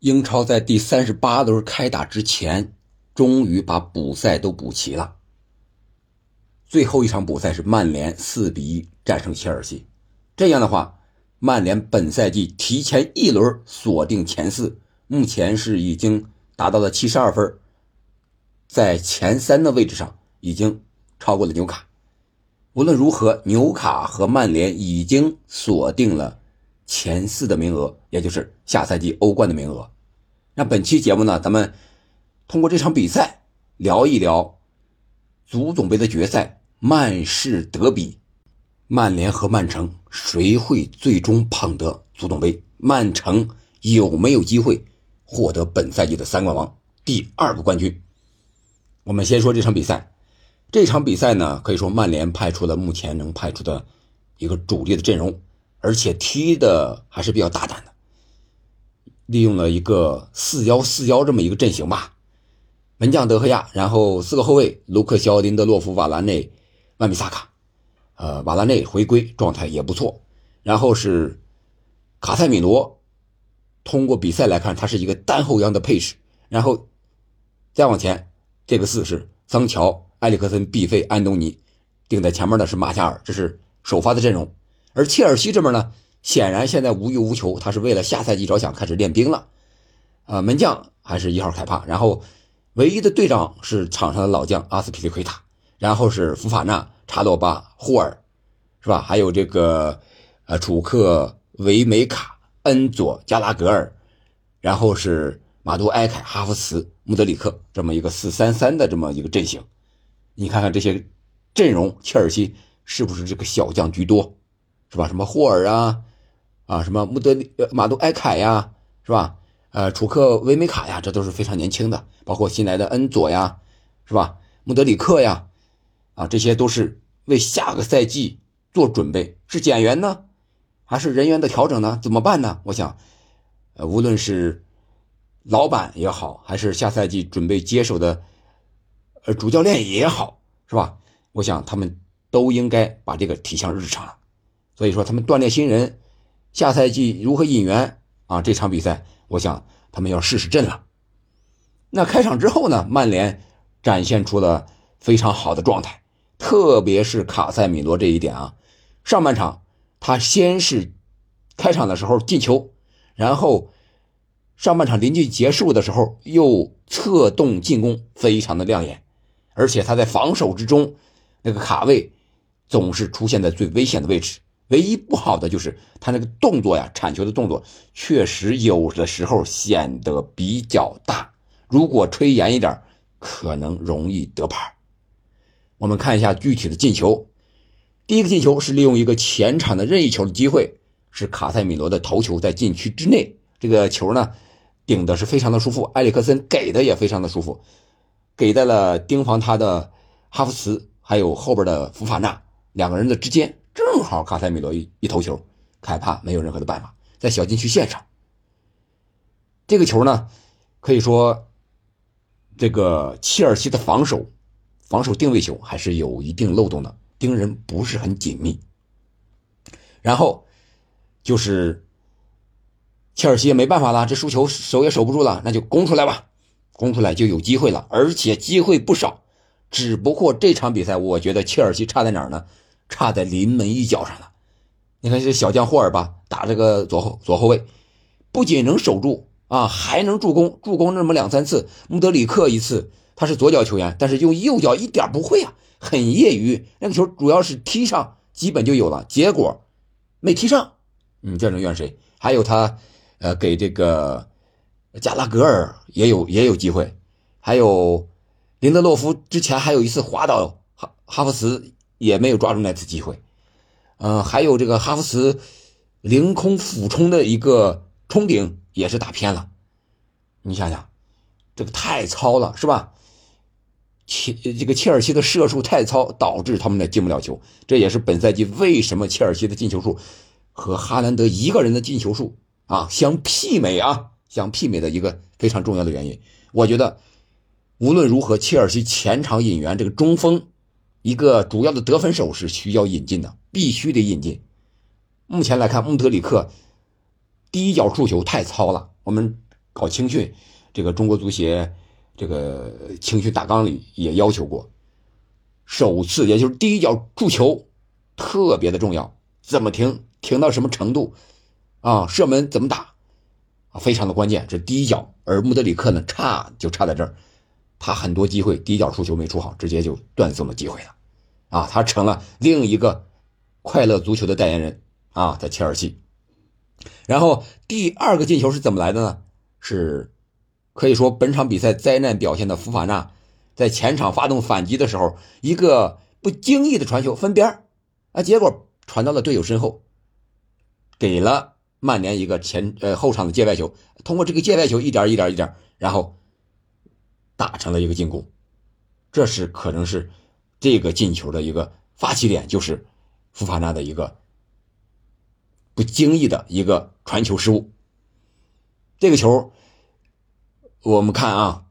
英超在第三十八轮开打之前，终于把补赛都补齐了。最后一场补赛是曼联四比一战胜切尔西，这样的话，曼联本赛季提前一轮锁定前四，目前是已经达到了七十二分，在前三的位置上已经超过了纽卡。无论如何，纽卡和曼联已经锁定了。前四的名额，也就是下赛季欧冠的名额。那本期节目呢，咱们通过这场比赛聊一聊足总杯的决赛——曼市德比，曼联和曼城谁会最终捧得足总杯？曼城有没有机会获得本赛季的三冠王第二个冠军？我们先说这场比赛。这场比赛呢，可以说曼联派出了目前能派出的一个主力的阵容。而且踢的还是比较大胆的，利用了一个四幺四幺这么一个阵型吧。门将德赫亚，然后四个后卫卢克肖、林德洛夫、瓦拉内、万比萨卡。呃，瓦拉内回归状态也不错。然后是卡塞米罗，通过比赛来看，他是一个单后腰的配置。然后再往前，这个四是桑乔、埃里克森、毕费、安东尼，顶在前面的是马夏尔，这是首发的阵容。而切尔西这边呢，显然现在无欲无求，他是为了下赛季着想，开始练兵了。啊，门将还是一号凯帕，然后唯一的队长是场上的老将阿斯皮利奎塔，然后是福法纳、查洛巴、霍尔，是吧？还有这个呃楚克、维梅卡、恩佐、加拉格尔，然后是马杜埃凯、哈弗茨、穆德里克这么一个四三三的这么一个阵型。你看看这些阵容，切尔西是不是这个小将居多？是吧？什么霍尔啊，啊，什么穆德里、马杜埃凯呀，是吧？呃，楚克维梅卡呀，这都是非常年轻的，包括新来的恩佐呀，是吧？穆德里克呀，啊，这些都是为下个赛季做准备，是减员呢，还是人员的调整呢？怎么办呢？我想，呃，无论是老板也好，还是下赛季准备接手的，呃，主教练也好，是吧？我想他们都应该把这个提上日程了。所以说，他们锻炼新人，下赛季如何引援啊？这场比赛，我想他们要试试阵了。那开场之后呢，曼联展现出了非常好的状态，特别是卡塞米罗这一点啊。上半场他先是开场的时候进球，然后上半场临近结束的时候又策动进攻，非常的亮眼。而且他在防守之中那个卡位总是出现在最危险的位置。唯一不好的就是他那个动作呀，铲球的动作确实有的时候显得比较大。如果吹严一点，可能容易得牌。我们看一下具体的进球。第一个进球是利用一个前场的任意球的机会，是卡塞米罗的头球在禁区之内，这个球呢顶的是非常的舒服，埃里克森给的也非常的舒服，给在了盯防他的哈弗茨还有后边的福法纳两个人的之间。正好卡塞米罗一一头球，凯帕没有任何的办法，在小禁区线上。这个球呢，可以说，这个切尔西的防守，防守定位球还是有一定漏洞的，盯人不是很紧密。然后就是切尔西也没办法了，这输球守也守不住了，那就攻出来吧，攻出来就有机会了，而且机会不少。只不过这场比赛，我觉得切尔西差在哪儿呢？差在临门一脚上了，你看这小将霍尔吧，打这个左后左后卫，不仅能守住啊，还能助攻，助攻那么两三次。穆德里克一次，他是左脚球员，但是用右脚一点不会啊，很业余。那个球主要是踢上，基本就有了，结果没踢上。你，这能怨谁？还有他，呃，给这个加拉格尔也有也有机会，还有林德洛夫之前还有一次滑倒哈哈弗茨。也没有抓住那次机会，嗯，还有这个哈弗茨凌空俯冲的一个冲顶也是打偏了，你想想，这个太糙了，是吧？切，这个切尔西的射术太糙，导致他们呢进不了球，这也是本赛季为什么切尔西的进球数和哈兰德一个人的进球数啊相媲美啊，相媲美的一个非常重要的原因。我觉得无论如何，切尔西前场引援这个中锋。一个主要的得分手是需要引进的，必须得引进。目前来看，穆德里克第一脚触球太糙了，我们搞青训，这个中国足协这个青训大纲里也要求过，首次也就是第一脚触球特别的重要，怎么停，停到什么程度，啊，射门怎么打，啊，非常的关键，这第一脚。而穆德里克呢，差就差在这儿，他很多机会第一脚出球没出好，直接就断送了机会了，啊，他成了另一个快乐足球的代言人啊，在切尔西。然后第二个进球是怎么来的呢？是可以说本场比赛灾难表现的福法纳，在前场发动反击的时候，一个不经意的传球分边啊，结果传到了队友身后，给了。曼联一个前呃后场的界外球，通过这个界外球一点一点一点，然后打成了一个进攻，这是可能是这个进球的一个发起点，就是福法纳的一个不经意的一个传球失误。这个球我们看啊，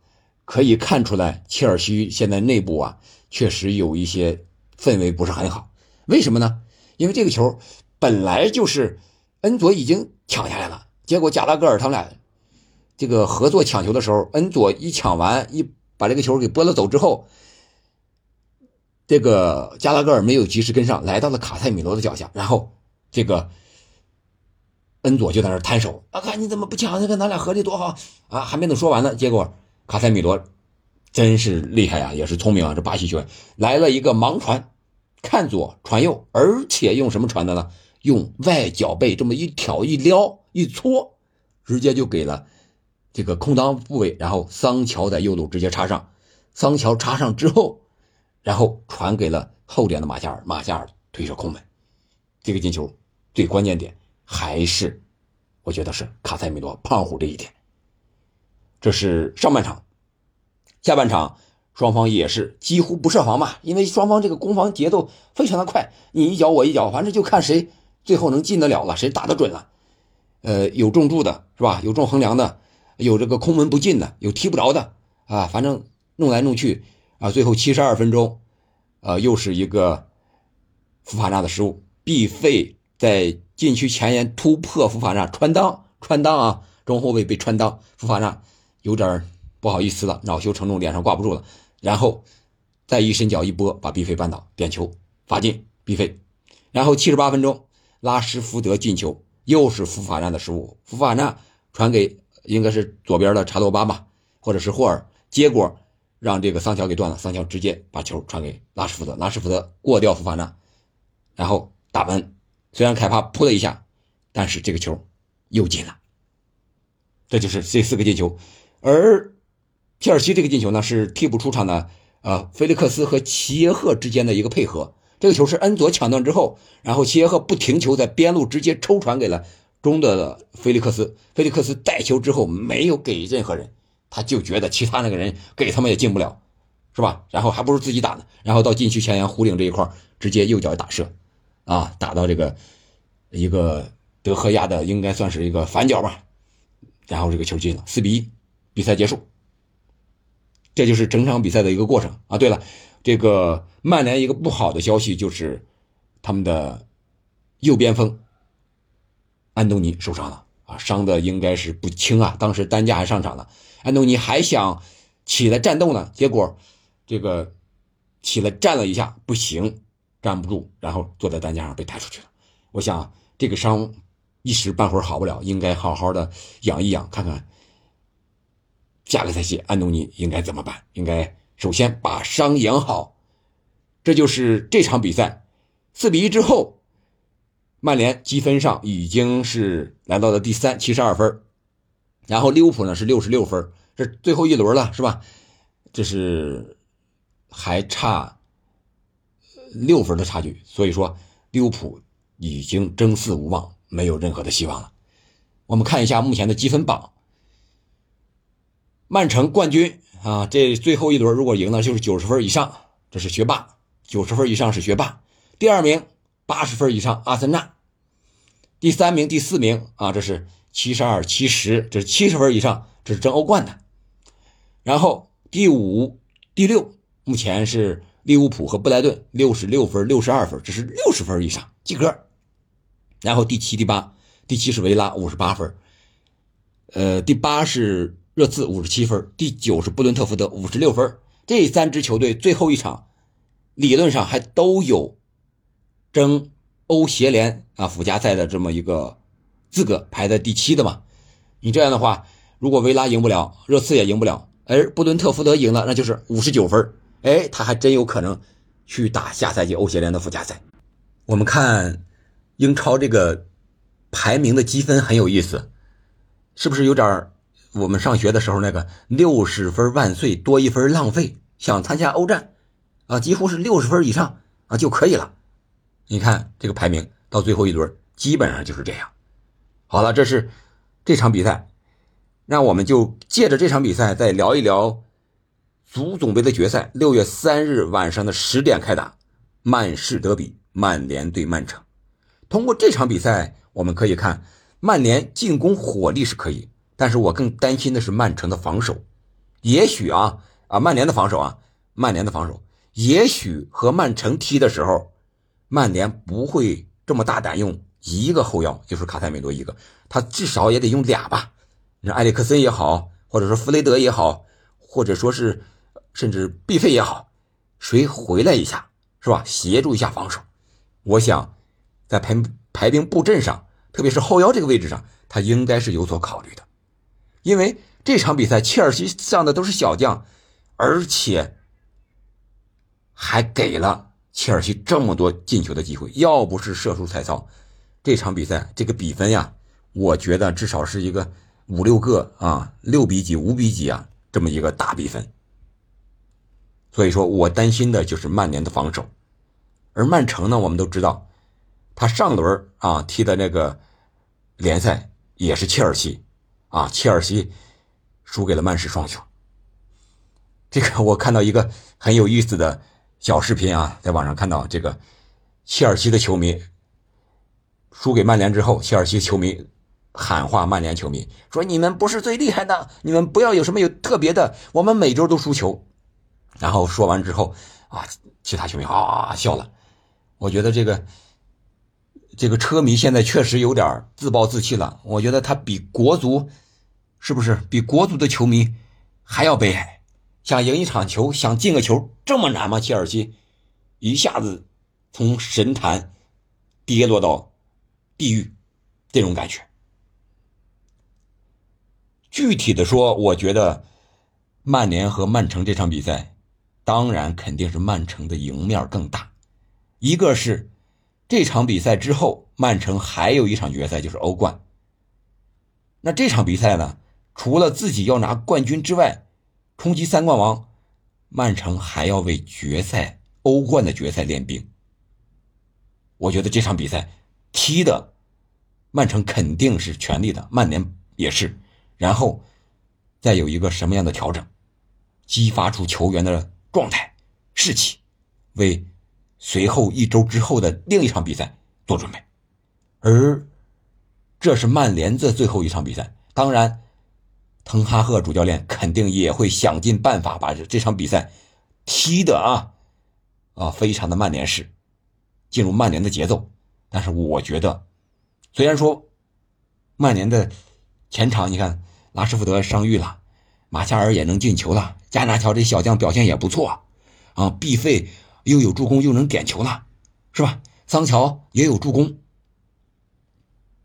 可以看出来切尔西现在内部啊确实有一些氛围不是很好。为什么呢？因为这个球本来就是。恩佐已经抢下来了，结果加拉格尔他们俩这个合作抢球的时候，恩佐一抢完，一把这个球给拨了走之后，这个加拉格尔没有及时跟上来到了卡塞米罗的脚下，然后这个恩佐就在那摊手，啊，看你怎么不抢？这个咱俩合力多好啊！还没等说完呢，结果卡塞米罗真是厉害啊，也是聪明啊，这巴西球员来了一个盲传，看左传右，而且用什么传的呢？用外脚背这么一挑一撩一搓，直接就给了这个空当部位，然后桑乔在右路直接插上，桑乔插上之后，然后传给了后点的马夏尔，马夏尔推射空门，这个进球最关键点还是我觉得是卡塞米罗胖虎这一点。这是上半场，下半场双方也是几乎不设防嘛，因为双方这个攻防节奏非常的快，你一脚我一脚，反正就看谁。最后能进得了了，谁打得准了？呃，有重注的是吧？有重横梁的，有这个空门不进的，有踢不着的啊。反正弄来弄去啊，最后七十二分钟，呃，又是一个福法纳的失误。毕费在禁区前沿突破福法纳穿裆，穿裆啊，中后卫被穿裆，福法纳有点不好意思了，恼羞成怒，脸上挂不住了，然后再一伸脚一拨，把毕费绊倒，点球罚进毕费。然后七十八分钟。拉什福德进球，又是福法纳的失误。福法纳传给应该是左边的查多巴吧，或者是霍尔，结果让这个桑乔给断了。桑乔直接把球传给拉什福德，拉什福德过掉福法纳，然后打门。虽然凯帕扑了一下，但是这个球又进了。这就是这四个进球。而切尔西这个进球呢，是替补出场的呃菲利克斯和齐耶赫之间的一个配合。这个球是恩佐抢断之后，然后齐耶赫不停球，在边路直接抽传给了中的菲利克斯。菲利克斯带球之后没有给任何人，他就觉得其他那个人给他们也进不了，是吧？然后还不如自己打呢。然后到禁区前沿弧顶这一块，直接右脚打射，啊，打到这个一个德赫亚的应该算是一个反角吧，然后这个球进了，四比一，比赛结束。这就是整场比赛的一个过程啊。对了。这个曼联一个不好的消息就是，他们的右边锋安东尼受伤了啊，伤的应该是不轻啊。当时担架还上场了，安东尼还想起来战斗呢，结果这个起来站了一下不行，站不住，然后坐在担架上被抬出去了。我想这个伤一时半会儿好不了，应该好好的养一养，看看下个赛季安东尼应该怎么办，应该。首先把伤养好，这就是这场比赛四比一之后，曼联积分上已经是来到了第三，七十二分，然后利物浦呢是六十六分，这最后一轮了，是吧？这是还差六分的差距，所以说利物浦已经争四无望，没有任何的希望了。我们看一下目前的积分榜，曼城冠军。啊，这最后一轮如果赢了，就是九十分以上，这是学霸；九十分以上是学霸。第二名八十分以上，阿森纳；第三名、第四名啊，这是七十二、七十，这是七十分以上，这是争欧冠的。然后第五、第六，目前是利物浦和布莱顿，六十六分、六十二分，这是六十分以上及格。然后第七、第八，第七是维拉，五十八分；呃，第八是热刺五十七分，第九是布伦特福德五十六分。这三支球队最后一场，理论上还都有争欧协联啊附加赛的这么一个资格，排在第七的嘛。你这样的话，如果维拉赢不了，热刺也赢不了，而布伦特福德赢了，那就是五十九分。哎，他还真有可能去打下赛季欧协联的附加赛。我们看英超这个排名的积分很有意思，是不是有点我们上学的时候那个六十分万岁多一分浪费？想参加欧战啊，几乎是六十分以上啊就可以了。你看这个排名到最后一轮基本上就是这样。好了，这是这场比赛，那我们就借着这场比赛再聊一聊。足总杯的决赛，六月三日晚上的十点开打，曼市德比，曼联对曼城。通过这场比赛，我们可以看曼联进攻火力是可以，但是我更担心的是曼城的防守。也许啊啊，曼联的防守啊，曼联的防守，也许和曼城踢的时候，曼联不会这么大胆用一个后腰，就是卡塞米罗一个，他至少也得用俩吧。你说埃里克森也好，或者说弗雷德也好，或者说是。甚至必费也好，谁回来一下是吧？协助一下防守，我想在排排兵布阵上，特别是后腰这个位置上，他应该是有所考虑的。因为这场比赛切尔西上的都是小将，而且还给了切尔西这么多进球的机会。要不是射术彩操，这场比赛这个比分呀，我觉得至少是一个五六个啊，六比几、五比几啊，这么一个大比分。所以说我担心的就是曼联的防守，而曼城呢，我们都知道，他上轮啊踢的那个联赛也是切尔西，啊，切尔西输给了曼市双雄。这个我看到一个很有意思的小视频啊，在网上看到这个切尔西的球迷输给曼联之后，切尔西球迷喊话曼联球迷说：“你们不是最厉害的，你们不要有什么有特别的，我们每周都输球。”然后说完之后，啊，其他球迷啊笑了。我觉得这个这个车迷现在确实有点自暴自弃了。我觉得他比国足是不是比国足的球迷还要悲哀？想赢一场球，想进个球这么难吗？切尔西一下子从神坛跌落到地狱，这种感觉。具体的说，我觉得曼联和曼城这场比赛。当然，肯定是曼城的赢面更大。一个是这场比赛之后，曼城还有一场决赛，就是欧冠。那这场比赛呢，除了自己要拿冠军之外，冲击三冠王，曼城还要为决赛欧冠的决赛练兵。我觉得这场比赛踢的曼城肯定是全力的，曼联也是。然后再有一个什么样的调整，激发出球员的。状态、士气，为随后一周之后的另一场比赛做准备，而这是曼联的最后一场比赛。当然，滕哈赫主教练肯定也会想尽办法把这场比赛踢的啊啊非常的曼联式，进入曼联的节奏。但是我觉得，虽然说曼联的前场，你看拉什福德伤愈了。马夏尔也能进球了，加纳乔这小将表现也不错，啊，毕费又有助攻又能点球了，是吧？桑乔也有助攻，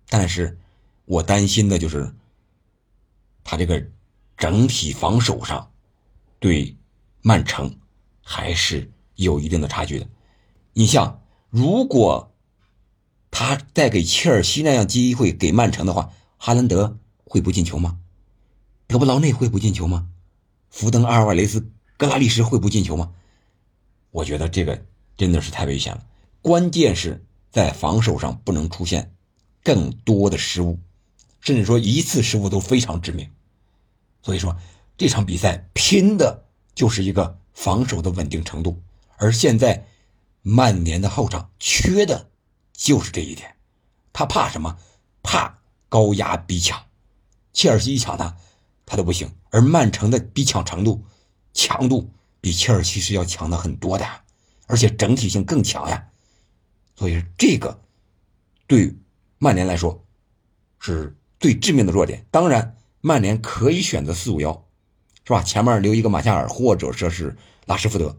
但是我担心的就是他这个整体防守上对曼城还是有一定的差距的。你像，如果他再给切尔西那样机会给曼城的话，哈兰德会不进球吗？德布劳内会不进球吗？福登、阿尔瓦雷斯、格拉利什会不进球吗？我觉得这个真的是太危险了。关键是在防守上不能出现更多的失误，甚至说一次失误都非常致命。所以说这场比赛拼的就是一个防守的稳定程度，而现在曼联的后场缺的就是这一点。他怕什么？怕高压逼抢，切尔西一抢他。他都不行，而曼城的逼抢程度、强度比切尔西是要强的很多的，而且整体性更强呀。所以这个对曼联来说是最致命的弱点。当然，曼联可以选择四五幺，是吧？前面留一个马夏尔或者说是拉什福德，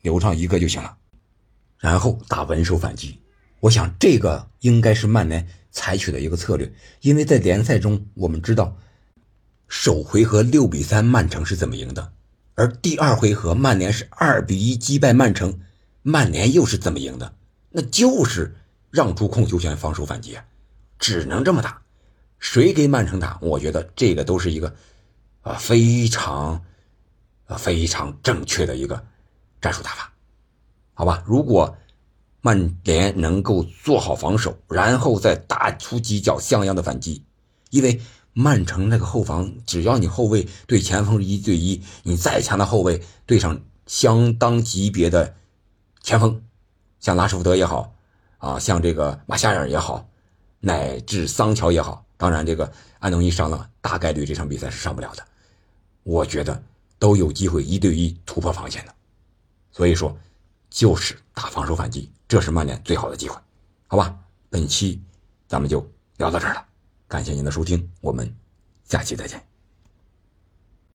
留上一个就行了，然后打稳守反击。我想这个应该是曼联采取的一个策略，因为在联赛中我们知道，首回合六比三曼城是怎么赢的，而第二回合曼联是二比一击败曼城，曼联又是怎么赢的？那就是让出控球权，防守反击，只能这么打。谁给曼城打？我觉得这个都是一个啊非常啊非常正确的一个战术打法，好吧？如果曼联能够做好防守，然后再打出几脚像样的反击，因为曼城那个后防，只要你后卫对前锋一对一，你再强的后卫对上相当级别的前锋。像拉什福德也好，啊，像这个马夏尔也好，乃至桑乔也好，当然这个安东尼伤了，大概率这场比赛是上不了的。我觉得都有机会一对一突破防线的，所以说就是打防守反击，这是曼联最好的机会，好吧？本期咱们就聊到这儿了，感谢您的收听，我们下期再见。